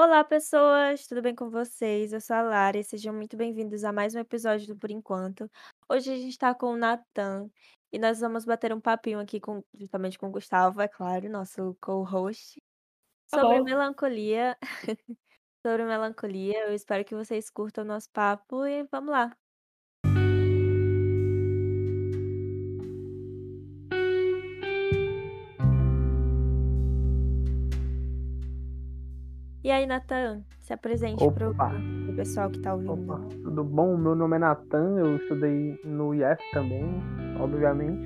Olá, pessoas, tudo bem com vocês? Eu sou a Lara e sejam muito bem-vindos a mais um episódio do Por Enquanto. Hoje a gente está com o Natan e nós vamos bater um papinho aqui com, justamente com o Gustavo, é claro, nosso co-host, Tá sobre bom. melancolia. sobre melancolia. Eu espero que vocês curtam o nosso papo e vamos lá. E aí, Natan, se apresente para o pessoal que está ouvindo. opa, tudo bom? Meu nome é Natan, eu estudei no IF também, obviamente.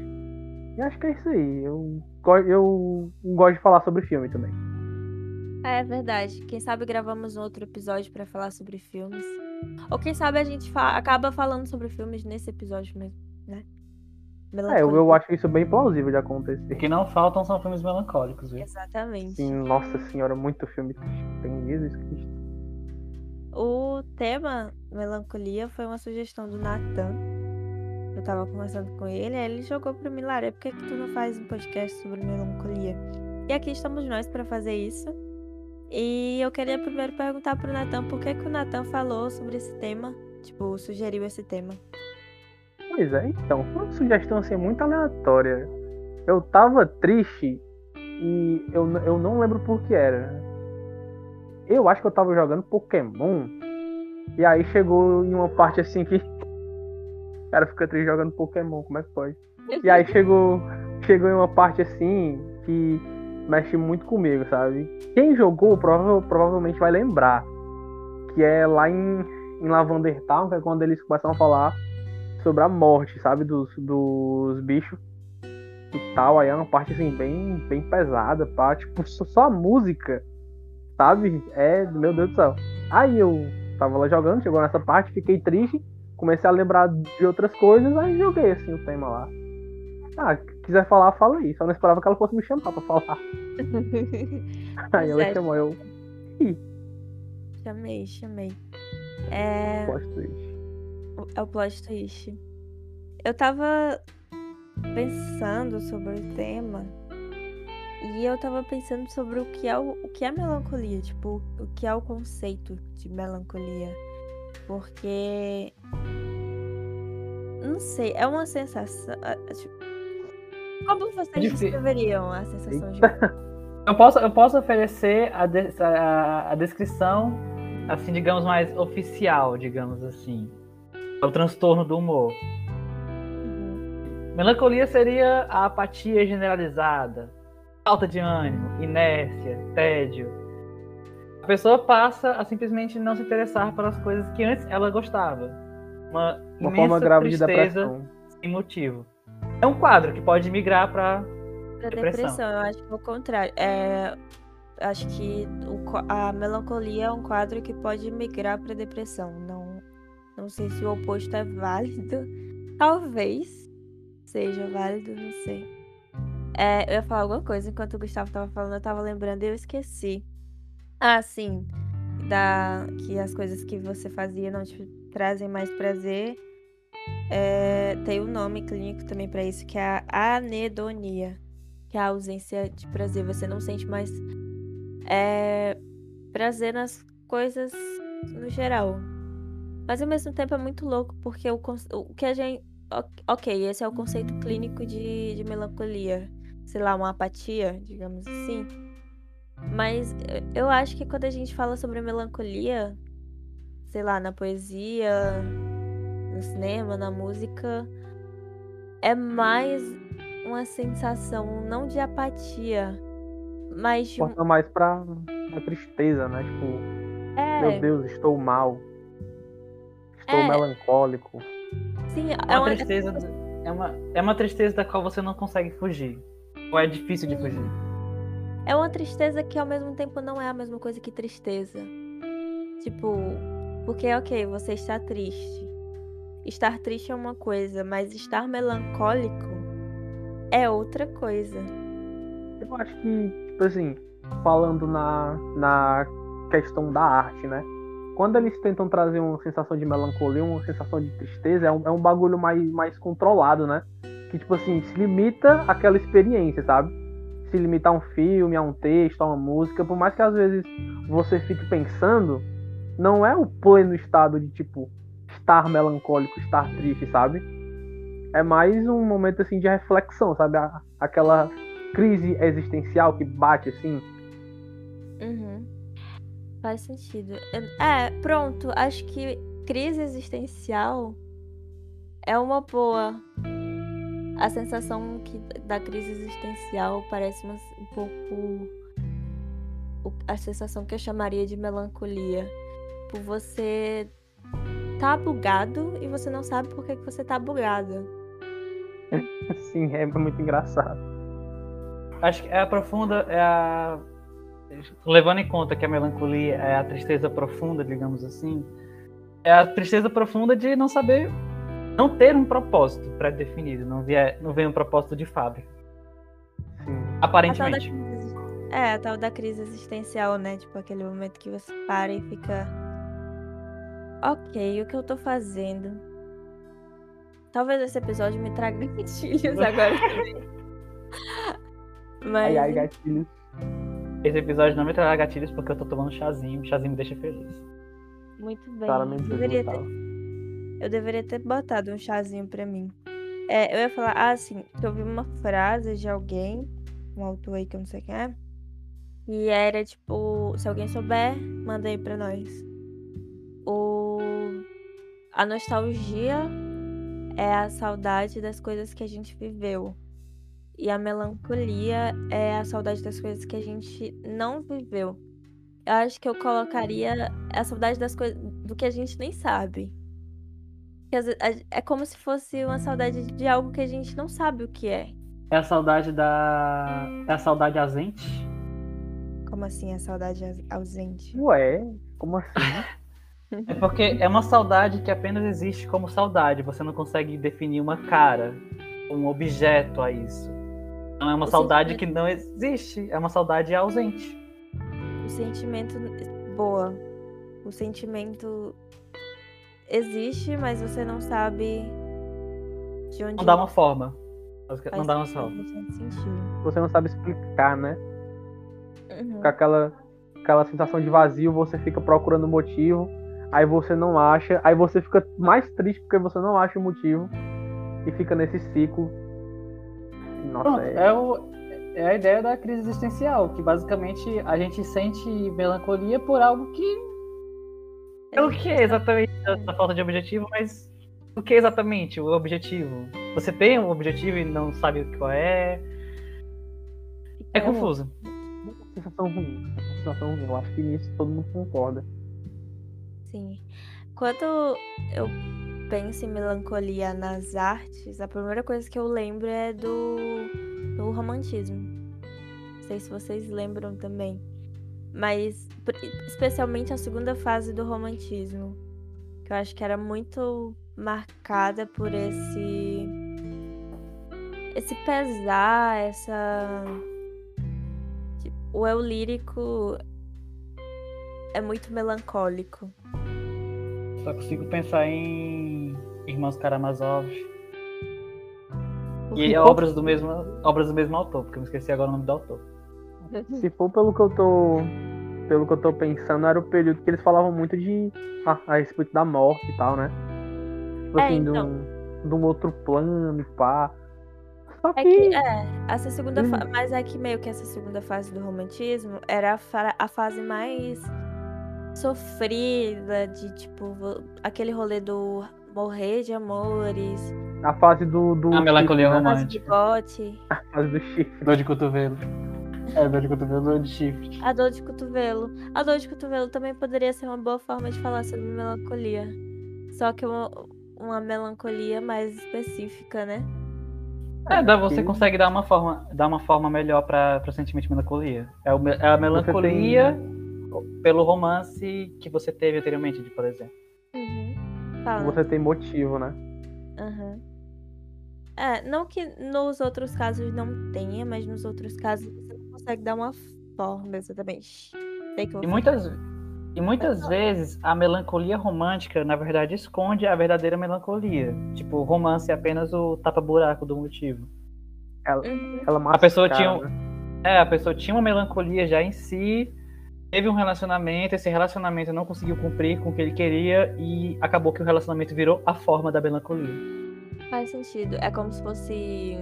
E acho que é isso aí. Eu, eu gosto de falar sobre filme também. É verdade. Quem sabe gravamos outro episódio pra falar sobre filmes. Ou quem sabe a gente fa- acaba falando sobre filmes nesse episódio mesmo, né? É, eu, eu acho isso bem plausível de acontecer. O que não faltam são filmes melancólicos, viu? Exatamente. Sim, nossa senhora, muito filme. Tem Jesus Cristo. O tema melancolia foi uma sugestão do Nathan. Eu tava conversando com ele, aí ele jogou pra mim, Lara, por que, que tu não faz um podcast sobre melancolia? E aqui estamos nós pra fazer isso. E eu queria primeiro perguntar pro Nathan por que, que o Nathan falou sobre esse tema, tipo, sugeriu esse tema. Pois é, então, foi uma sugestão assim muito aleatória. Eu tava triste e eu, eu não lembro por que era. Eu acho que eu tava jogando Pokémon. E aí chegou em uma parte assim que. O cara fica triste jogando Pokémon, como é que pode? E aí chegou, chegou em uma parte assim que mexe muito comigo, sabe? Quem jogou prova- provavelmente vai lembrar. Que é lá em, em Lavender Town, que é quando eles começam a falar sobre a morte, sabe? Dos, dos bichos e tal. Aí é uma parte assim, bem, bem pesada, pá. Tipo, só, a música, sabe? É, meu Deus do céu. Aí eu tava lá jogando, chegou nessa parte, fiquei triste, comecei a lembrar de outras coisas, aí joguei assim o tema lá. Ah, quiser falar, fala aí. Só não esperava que ela fosse me chamar pra falar. Aí ela Certo. chamou eu. Chamei, chamei. É, Gosto disso. É o plot twist. Eu tava pensando sobre o tema e eu tava pensando sobre o que é o, o que é melancolia, tipo, o que é o conceito de melancolia. Porque não sei, é uma sensação, ah, tipo, como vocês Difí- descreveriam a sensação de Eu posso, eu posso oferecer a, de- a- a descrição, assim, digamos, mais oficial, digamos assim. É o transtorno do humor. Uhum. Melancolia seria a apatia generalizada, falta de ânimo, inércia, tédio. A pessoa passa a simplesmente não se interessar pelas coisas que antes ela gostava. Uma, Uma imensa forma grave de depressão. sem motivo. É um quadro que pode migrar para Pra Depressão. depressão, eu acho que é o contrário. É, acho que o a melancolia é um quadro que pode migrar pra depressão. Não, não sei se o oposto é válido. Talvez seja válido, não sei. É, eu ia falar alguma coisa enquanto o Gustavo tava falando, eu tava lembrando e eu esqueci. Ah, sim. Da, que as coisas que você fazia não te trazem mais prazer. É, tem um nome clínico também pra isso, que é a anedonia que é a ausência de prazer. Você não sente mais é, prazer nas coisas no geral. Mas ao mesmo tempo é muito louco, porque o, o que a gente. ok- esse é o conceito clínico de, de melancolia. Sei lá, uma apatia, digamos assim. Mas eu- eu acho que quando a gente fala sobre melancolia, sei lá, na poesia, no cinema, na música, é mais uma sensação não de apatia, mas de um. Mais pra uma tristeza, né? Tipo, É, meu Deus, estou mal. Estou É. melancólico. sim, é É uma uma, tristeza, é uma, é uma tristeza da qual você não consegue fugir. Ou é difícil de fugir. é uma tristeza que ao mesmo tempo não é a mesma coisa que tristeza. Tipo, porque, ok, você está triste. Estar triste é uma coisa, mas estar melancólico é outra coisa. Eu acho que, tipo assim, falando na, na questão da arte, né? Quando eles tentam trazer uma sensação de melancolia, uma sensação de tristeza, é um, é um bagulho mais, mais controlado, né? Que, tipo assim, se limita àquela experiência, sabe? se limitar a um filme, a um texto, a uma música, por mais que às vezes você fique pensando, não é o pleno estado de tipo estar melancólico, estar triste, sabe? É mais um momento assim de reflexão, sabe? Aquela crise existencial que bate assim. Uhum. Faz sentido. É, pronto. Acho que crise existencial é uma boa. A sensação que, da crise existencial parece uma, um pouco a sensação que eu chamaria de melancolia. Por você tá bugado e você não sabe por que, que você tá bugado. Sim, é muito engraçado. Acho que é a profunda, é a levando em conta que a melancolia é a tristeza profunda, digamos assim, é a tristeza profunda de não saber, não ter um propósito pré-definido, não vier, não vem um propósito de fábrica. Sim. Aparentemente. A crise, é, a tal da crise existencial, né? Tipo aquele momento que você para e fica. Ok, o que eu tô fazendo? Talvez esse episódio me traga gatilhos agora também. Mas... Ai, ai, gatilhos. Esse episódio não me trará gatilhos porque eu tô tomando chazinho. O chazinho me deixa feliz. Muito bem. Claramente eu deveria, ter... eu deveria ter botado um chazinho pra mim. É, eu ia falar, ah, sim, eu ouvi uma frase de alguém, um autor aí que eu não sei quem é. E era tipo, se alguém souber, manda aí pra nós. O... A nostalgia é a saudade das coisas que a gente viveu. E a melancolia é a saudade das coisas que a gente não viveu. Eu acho que eu colocaria a saudade das coisas do que a gente nem sabe. É como se fosse uma saudade de algo que a gente não sabe o que é. É a saudade da. É a saudade ausente? Como assim, a saudade ausente? Ué, como assim? é porque é uma saudade que apenas existe como saudade. Você não consegue definir uma cara, um objeto a isso. Não é uma o saudade sentimento... que não existe, é uma saudade ausente. O sentimento. Boa. O sentimento existe, mas você não sabe de onde. Não dá uma forma. Não dá uma forma. Você não sabe explicar, né? Uhum. Com aquela, aquela sensação de vazio, você fica procurando motivo, aí você não acha, aí você fica mais triste porque você não acha o motivo e fica nesse ciclo nossa, Pronto, é... É, o, é a ideia da crise existencial, que basicamente a gente sente melancolia por algo que. Pelo que é exatamente a falta de objetivo, mas o que é exatamente o objetivo? Você tem um objetivo e não sabe qual é. É, é confuso. Uma sensação ruim. Uma sensação ruim. Eu acho que nisso todo mundo concorda. Sim. Quando eu penso em melancolia nas artes, a primeira coisa que eu lembro é do, do romantismo. Não sei se vocês lembram também. Mas especialmente a segunda fase do romantismo. Que eu acho que era muito marcada por esse. Esse pesar, essa. O eu lírico é muito melancólico. Só consigo pensar em Irmãos Karamazov. E obras do mesmo obras do mesmo autor, porque eu me esqueci agora o nome do autor. Se for pelo que eu tô pelo que eu tô pensando, era o período que eles falavam muito de ah, a respeito da morte e tal, né? Tipo é, assim, então... de, um, de um outro plano e pá. Só é que... É que, é, essa segunda hum. fa... mas é que meio que essa segunda fase do romantismo era a, fa... a fase mais sofrida, de tipo, aquele rolê do morrer de amores. A fase do. do a melancolia romântica. A fase A fase do chifre. Dor de cotovelo. É, dor de cotovelo, dor de chifre. A dor de cotovelo. A dor de cotovelo também poderia ser uma boa forma de falar sobre melancolia. Só que uma, uma melancolia mais específica, né? É, dá, você consegue dar uma forma, dar uma forma melhor para o sentimento de melancolia. É, o, é a melancolia pelo romance que você teve anteriormente, por exemplo. Uhum. Você tem motivo, né? Uhum. É, não que nos outros casos não tenha, mas nos outros casos você não consegue dar uma forma exatamente. e muitas, e muitas vezes a melancolia romântica, na verdade, esconde a verdadeira melancolia. Tipo, o romance é apenas o tapa-buraco do motivo. Ela, uhum. ela a pessoa tinha um, É, a pessoa tinha uma melancolia já em si, teve um relacionamento, esse relacionamento não conseguiu cumprir com o que ele queria e acabou que o relacionamento virou a forma da melancolia. Faz sentido. É como se fosse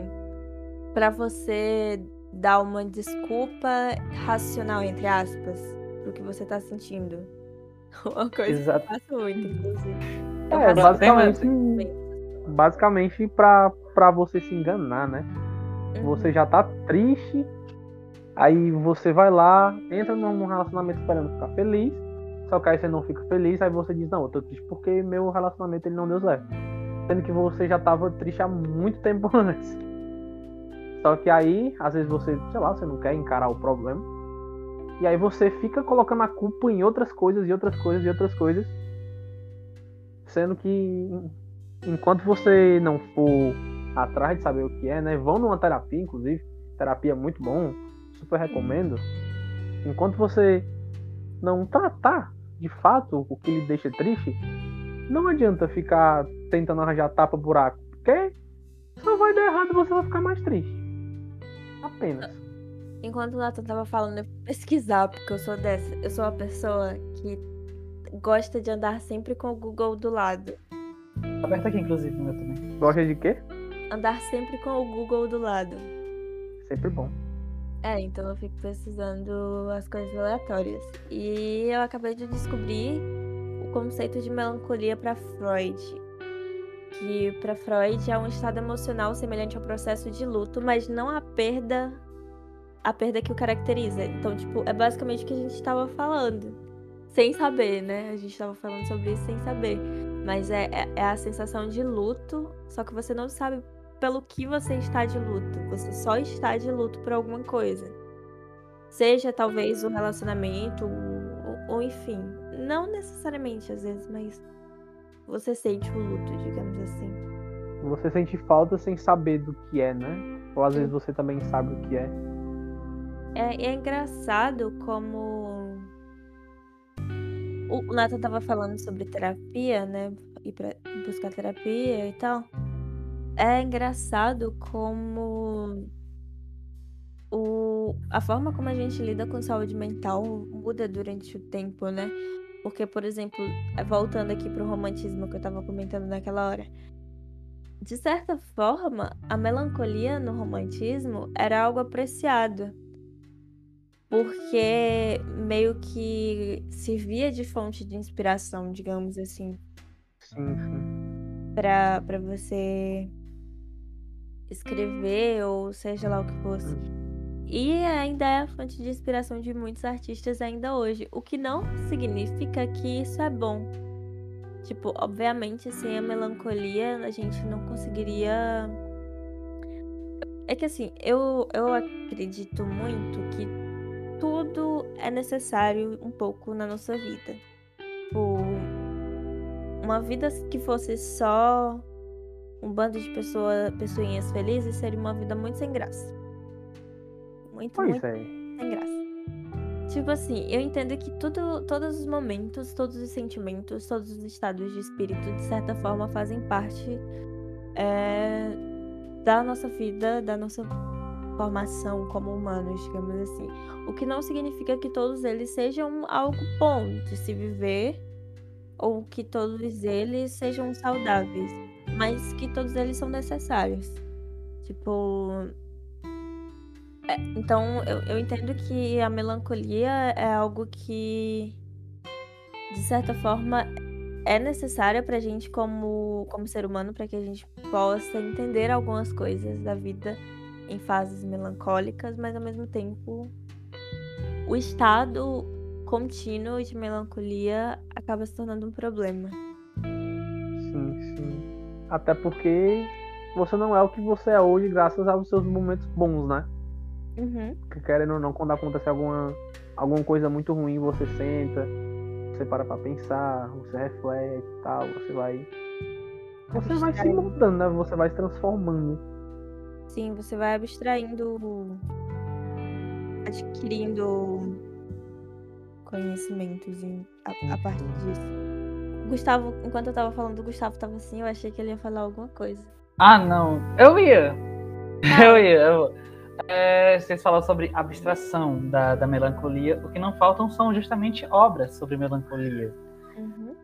pra você dar uma desculpa racional, entre aspas, pro que você tá sentindo. Uma coisa Exato. que eu faço muito, inclusive. Eu É, basicamente, basicamente pra, pra você se enganar, né? Uhum. Você já tá triste, aí você vai lá, entra num relacionamento esperando ficar feliz, só que aí você não fica feliz, aí você diz, não, eu tô triste porque meu relacionamento ele não deu certo. Sendo que você já tava triste há muito tempo antes. Só que aí, às vezes você, sei lá, você não quer encarar o problema. E aí você fica colocando a culpa em outras coisas, e outras coisas, e outras coisas. Sendo que enquanto você não for atrás de saber o que é, né? Vão numa terapia, inclusive. Terapia é muito bom, super recomendo. Enquanto você não tratar de fato o que lhe deixa triste, não adianta ficar tentando arranjar tapa buraco, porque só vai dar errado e você vai ficar mais triste. Apenas. Enquanto o Nathan tava falando, eu fui pesquisar, porque eu sou dessa. Eu sou uma pessoa que gosta de andar sempre com o Google do lado. Aberto aqui, inclusive, no meu também. Gosta de quê? Andar sempre com o Google do lado. Sempre bom. É, então eu fico pesquisando as coisas aleatórias. E eu acabei de descobrir o conceito de melancolia para Freud. Que para Freud é um estado emocional semelhante ao processo de luto, mas não a perda a perda que o caracteriza. Então, tipo, é basicamente o que a gente estava falando. Sem saber, né? A gente estava falando sobre isso sem saber. Mas é, é, é a sensação de luto, só que você não sabe pelo que você está de luto. Você só está de luto por alguma coisa. Seja talvez o relacionamento, ou, ou enfim. Não necessariamente às vezes, mas você sente o luto, digamos assim. Você sente falta sem saber do que é, né? Ou às vezes você também sabe o que é. É, é engraçado como o Nathan tava falando sobre terapia, né? Ir pra buscar terapia e tal. É engraçado como o, a forma como a gente lida com saúde mental muda durante o tempo, né? Porque, por exemplo, voltando aqui pro romantismo que eu tava comentando naquela hora. De certa forma, a melancolia no romantismo era algo apreciado porque meio que servia de fonte de inspiração, digamos assim, Sim, sim. para para você escrever ou seja lá o que fosse. E ainda é a fonte de inspiração de muitos artistas ainda hoje, o que não significa que isso é bom. Tipo, obviamente, sem a melancolia, a gente não conseguiria. É que assim, eu, eu acredito muito que tudo é necessário um pouco na nossa vida. Tipo, uma vida que fosse só um bando de pessoa, pessoinhas felizes seria uma vida muito sem graça. Muito, Pois muito é. sem graça. Tipo assim, eu entendo que tudo, todos os momentos, todos os sentimentos, todos os estados de espírito, de certa forma, fazem parte é, da nossa vida, da nossa formação como humanos, digamos assim. O que não significa que todos eles sejam algo bom de se viver ou que todos eles sejam saudáveis, mas que todos eles são necessários. Tipo. é, então, eu, eu entendo que a melancolia é algo que, de certa forma, é necessária pra gente como, como ser humano, para que a gente possa entender algumas coisas da vida em fases melancólicas, mas ao mesmo tempo o estado contínuo de melancolia acaba se tornando um problema. Até porque você não é o que você é hoje graças aos seus momentos bons, né? Uhum. Que querendo ou não, quando acontece alguma, alguma coisa muito ruim, você senta, você para pra pensar, você reflete e tal, você vai. Você vai se mudando, né? Você vai se transformando. Sim, você vai abstraindo, adquirindo conhecimentos a, a partir disso. Gustavo, enquanto eu tava falando, o Gustavo tava assim, eu achei que ele ia falar alguma coisa. Ah, não. Eu ia. Eu ia. Eu... é, vocês falam sobre abstração da, da melancolia. O que não faltam são justamente obras sobre melancolia. Uhum.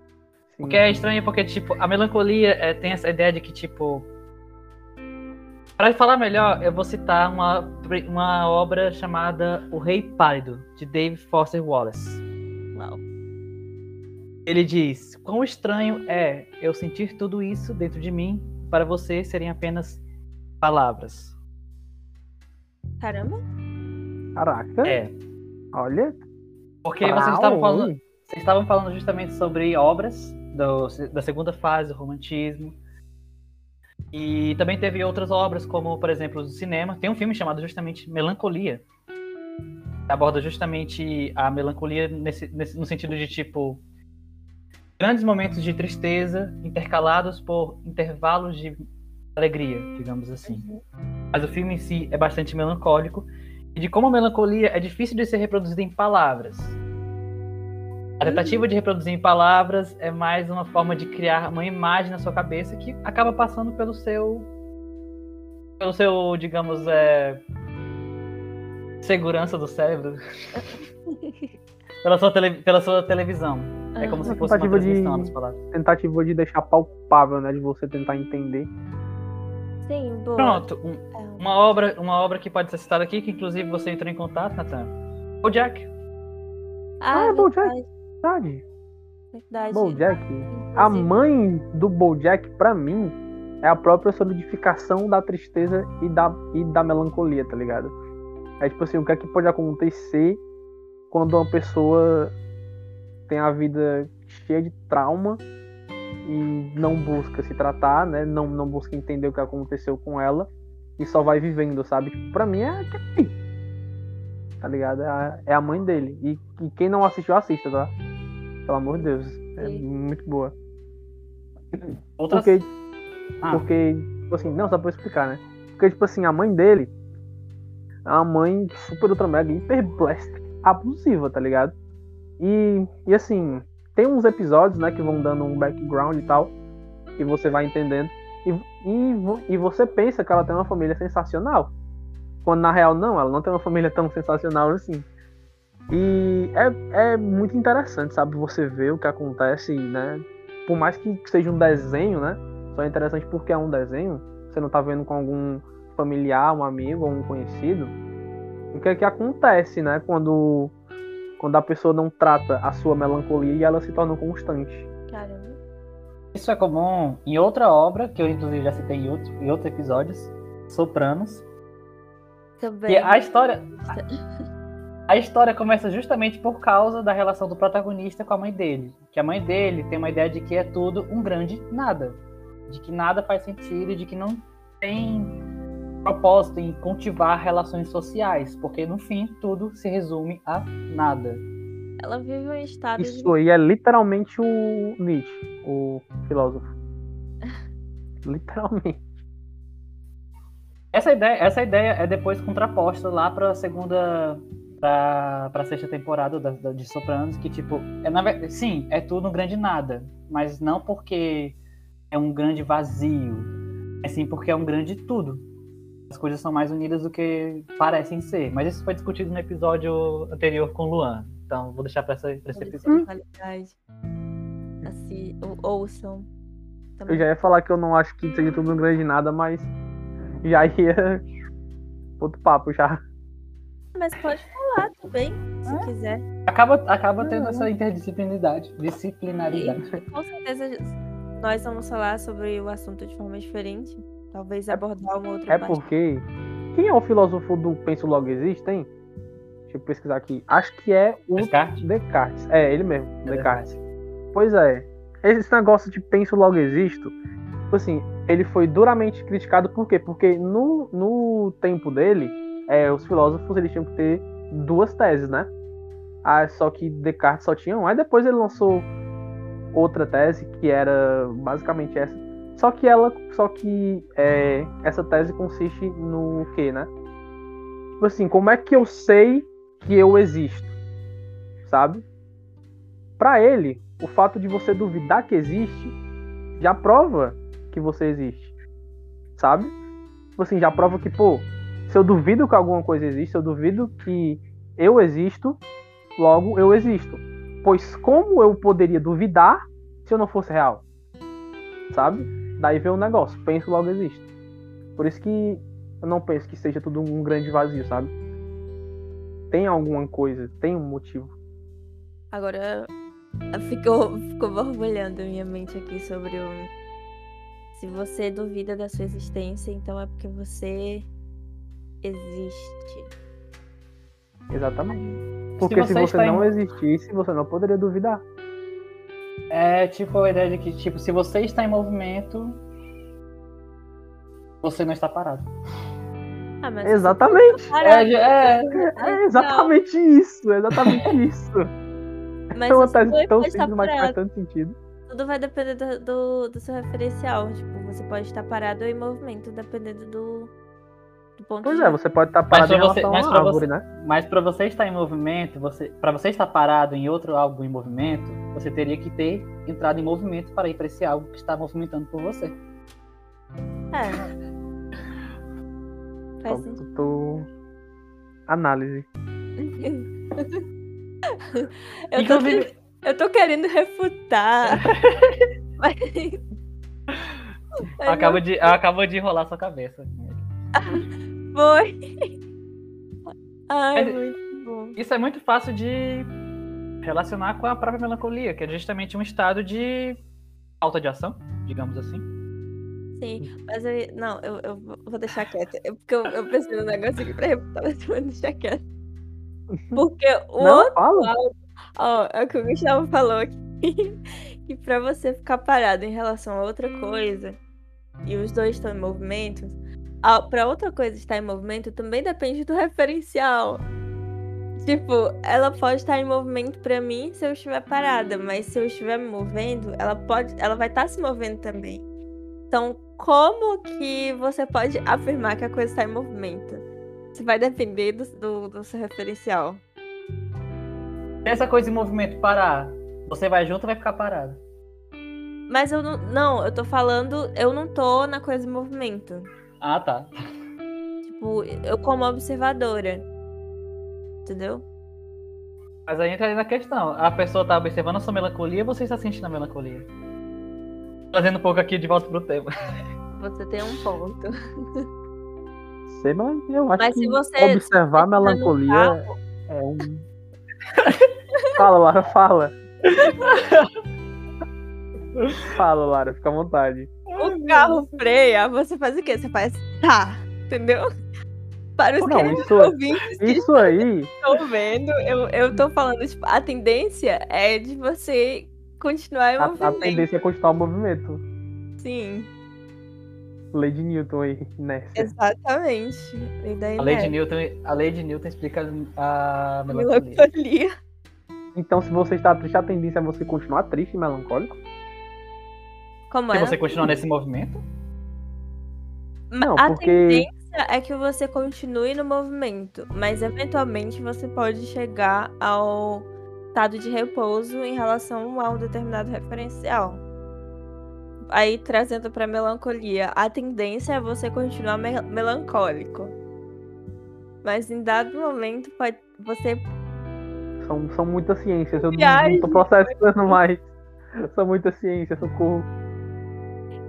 O que é estranho porque, tipo, a melancolia é, tem essa ideia de que, tipo. Para falar melhor, eu vou citar uma, uma obra chamada O Rei Pálido, de David Foster Wallace. Ele diz: Quão estranho é eu sentir tudo isso dentro de mim para você serem apenas palavras. Caramba. Caraca. É. Olha. Porque vocês estavam falando, vocês estavam falando justamente sobre obras do- da segunda fase do romantismo. E também teve outras obras, como, por exemplo, do cinema. Tem um filme chamado justamente Melancolia. Que aborda justamente a melancolia nesse, nesse- no sentido de, tipo, grandes momentos de tristeza intercalados por intervalos de alegria, digamos assim. Mas o filme em si é bastante melancólico e de como a melancolia é difícil de ser reproduzida em palavras. A tentativa de reproduzir em palavras é mais uma forma de criar uma imagem na sua cabeça que acaba passando pelo seu, pelo seu, digamos, é, segurança do cérebro, pela sua, tele- pela sua televisão. É como se fosse uma tentativa de- palavras. Tentativa de deixar palpável, né? De você tentar entender. Sim, boa. Pronto, um- É. uma obra, uma obra que pode ser citada aqui, que inclusive você entrou em contato, Natan. O Jack. Ah, Ah, Bojack. verdade, Verdade. verdade. Bojack. A Inclusive, mãe do Bojack, pra mim, é a própria solidificação da tristeza e da, e da melancolia, tá ligado? É tipo assim, o que é que pode acontecer quando uma pessoa tem a vida cheia de trauma e não busca se tratar, né? Não, não busca entender o que aconteceu com ela e só vai vivendo, sabe? Tipo, pra mim é aquele. Tá ligado? É a, é a mãe dele. E, e quem não assistiu, assista, tá? Pelo amor de Deus. É muito boa. Outras... Porque, Ah. porque, tipo assim, não, só pra eu explicar, né? Porque, tipo assim, a mãe dele é uma mãe super ultra mega hiper blast, abusiva, tá ligado? E, e assim, tem uns episódios, né, que vão dando um background e tal, que você vai entendendo. E, e, e você pensa que ela tem uma família sensacional. Quando na real, não, ela não tem uma família tão sensacional assim. E é, é muito interessante, sabe? Você ver o que acontece, né? Por mais que seja um desenho, né? Só é interessante porque é um desenho. Você não tá vendo com algum familiar, um amigo ou um conhecido. O que é que acontece, né? Quando, quando a pessoa não trata a sua melancolia e ela se torna constante. Caramba. Isso é comum em outra obra, que eu inclusive já citei em, outro, em outros episódios, Sopranos. Também. E a história. A história começa justamente por causa da relação do protagonista com a mãe dele. Que a mãe dele tem uma ideia de que é tudo um grande nada. De que nada faz sentido, de que não tem propósito em cultivar relações sociais. Porque no fim tudo se resume a nada. Ela vive um estado de Isso aí é literalmente o Nietzsche, o filósofo. Literalmente. Essa ideia, essa ideia é depois contraposta lá pra segunda. pra, pra sexta temporada da, da- de Sopranos, que tipo. É, na, sim, é tudo um grande nada. Mas não porque é um grande vazio. É sim porque é um grande tudo. As coisas são mais unidas do que parecem ser. Mas isso foi discutido no episódio anterior com o Luan. Então vou deixar pra esse episódio. qualidade. Assim, ou- ouçam. Eu já ia falar que eu não acho que seja tudo um grande nada, mas já ia. Outro papo já. Mas pode falar também, se Ah. quiser. Acaba, acaba tendo Uhum. essa interdisciplinaridade, disciplinaridade. Com certeza nós vamos falar sobre o assunto de forma diferente. Talvez abordar uma outra É parte. porque. Quem é o filósofo do Penso Logo Existe, hein? Deixa eu pesquisar aqui. Acho que é o Descartes? Descartes. É, ele mesmo, É Descartes. Pois é. Esse negócio de penso logo existo, tipo assim, ele foi duramente criticado por quê? Porque no, no tempo dele, é, os filósofos eles tinham que ter duas teses, né? Ah, só que Descartes só tinha um. Aí depois ele lançou outra tese que era basicamente essa. Só que ela, só que é, essa tese consiste no quê, né? Tipo assim, como é que eu sei que eu existo? Sabe? Pra ele, o fato de você duvidar que existe já prova que você existe. Sabe? Tipo assim, já prova que, pô, Se eu duvido que alguma coisa existe, eu duvido que eu existo, logo eu existo. Pois como eu poderia duvidar se eu não fosse real? Sabe? Daí vem o negócio, penso, logo existo. Por isso que eu não penso que seja tudo um grande vazio, sabe? Tem alguma coisa, tem um motivo. Agora ficou, ficou borbulhando minha mente aqui sobre o. Se você duvida da sua existência, então é porque você existe. Exatamente. Porque se você, se você não em... existisse, você não poderia duvidar. É tipo a ideia de que, tipo, se você está em movimento, você não está parado. Ah, exatamente. Tá é, é, é, exatamente isso. Exatamente isso. Mas é uma tese tão simples, mas faz tanto sentido. Tudo vai depender do, do, do, seu referencial. Tipo, você pode estar parado ou em movimento, dependendo do, pois de é, você pode estar parado em relação você, a árvore, você, né? Mas para você estar em movimento, você, para você estar parado em outro algo em movimento, você teria que ter entrado em movimento para ir para esse algo que está movimentando por você. É. Faz. Análise. eu, tô, eu tô querendo refutar. mas... Acaba, de, acaba de enrolar sua cabeça. Foi. Ai, Mas, muito bom. Isso é muito fácil de relacionar com a própria melancolia, que é justamente um estado de falta de ação, digamos assim. Sim, mas eu. Não, eu, eu vou deixar quieto. É porque eu, eu pensei no negócio aqui pra refutar, mas eu vou deixar quieto. Porque o não, outro fala. ó, é o que o Gustavo falou aqui. que pra você ficar parado em relação a outra coisa, e os dois estão em movimento, para outra coisa estar em movimento também depende do referencial. Tipo, ela pode estar em movimento para mim se eu estiver parada, mas se eu estiver me movendo, ela pode, ela vai estar se movendo também. Então, como que você pode afirmar que a coisa está em movimento? Isso vai depender do, do, do seu referencial. Se essa coisa em movimento parar, você vai junto ou vai ficar parada? Mas eu não. Não, eu tô falando. Eu não tô na coisa em movimento. Ah, tá. Tipo, eu como observadora. Entendeu? Mas aí entra aí na questão. A pessoa tá observando a sua melancolia ou você está sentindo a melancolia? Trazendo um pouco aqui de volta pro tema. Você tem um ponto. Sei, mas eu acho mas que você, observar a melancolia é um. fala, Lara, fala. fala, Lara, fica à vontade o carro freia, você faz o quê? Você faz tá, entendeu? Para os não, isso, ouvintes isso aí. Estão vendo, eu, eu tô falando, tipo, a tendência é de você continuar em a, movimento. A tendência é continuar o movimento. Sim. Lei de Newton aí, né? Exatamente. A lei, de Newton, a lei de Newton explica a melancolia. melancolia. Então, se você está triste, a tendência é você continuar triste e melancólico? Como Se é? você continuar nesse movimento? Não, a porque... tendência é que você continue no movimento, mas eventualmente você pode chegar ao estado de repouso em relação a um determinado referencial. Aí trazendo para melancolia, a tendência é você continuar me melancólico. Mas em dado momento pode você são, são muitas ciências, eu Viagem, não tô processando mais. São muitas ciências, socorro.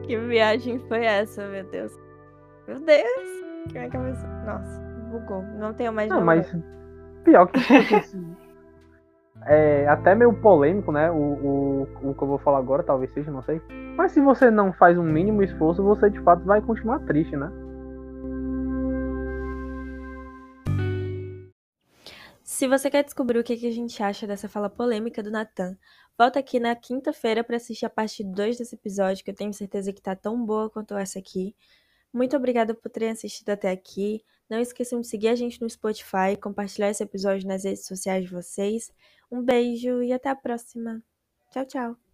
Que viagem foi essa, meu Deus? Meu Deus! Que minha cabeça. Nossa, bugou. Não tenho mais Não, mas pior que isso. é até meio polêmico, né? O, o, o que eu vou falar agora, talvez seja, não sei. Mas se você não faz um mínimo esforço, você de fato vai continuar triste, né? Se você quer descobrir o que a gente acha dessa fala polêmica do Natan, volta aqui na quinta-feira para assistir a parte 2 desse episódio, que eu tenho certeza que tá tão boa quanto essa aqui. Muito obrigada por terem assistido até aqui. Não esqueçam de seguir a gente no Spotify, compartilhar esse episódio nas redes sociais de vocês. Um beijo e até a próxima. Tchau, tchau.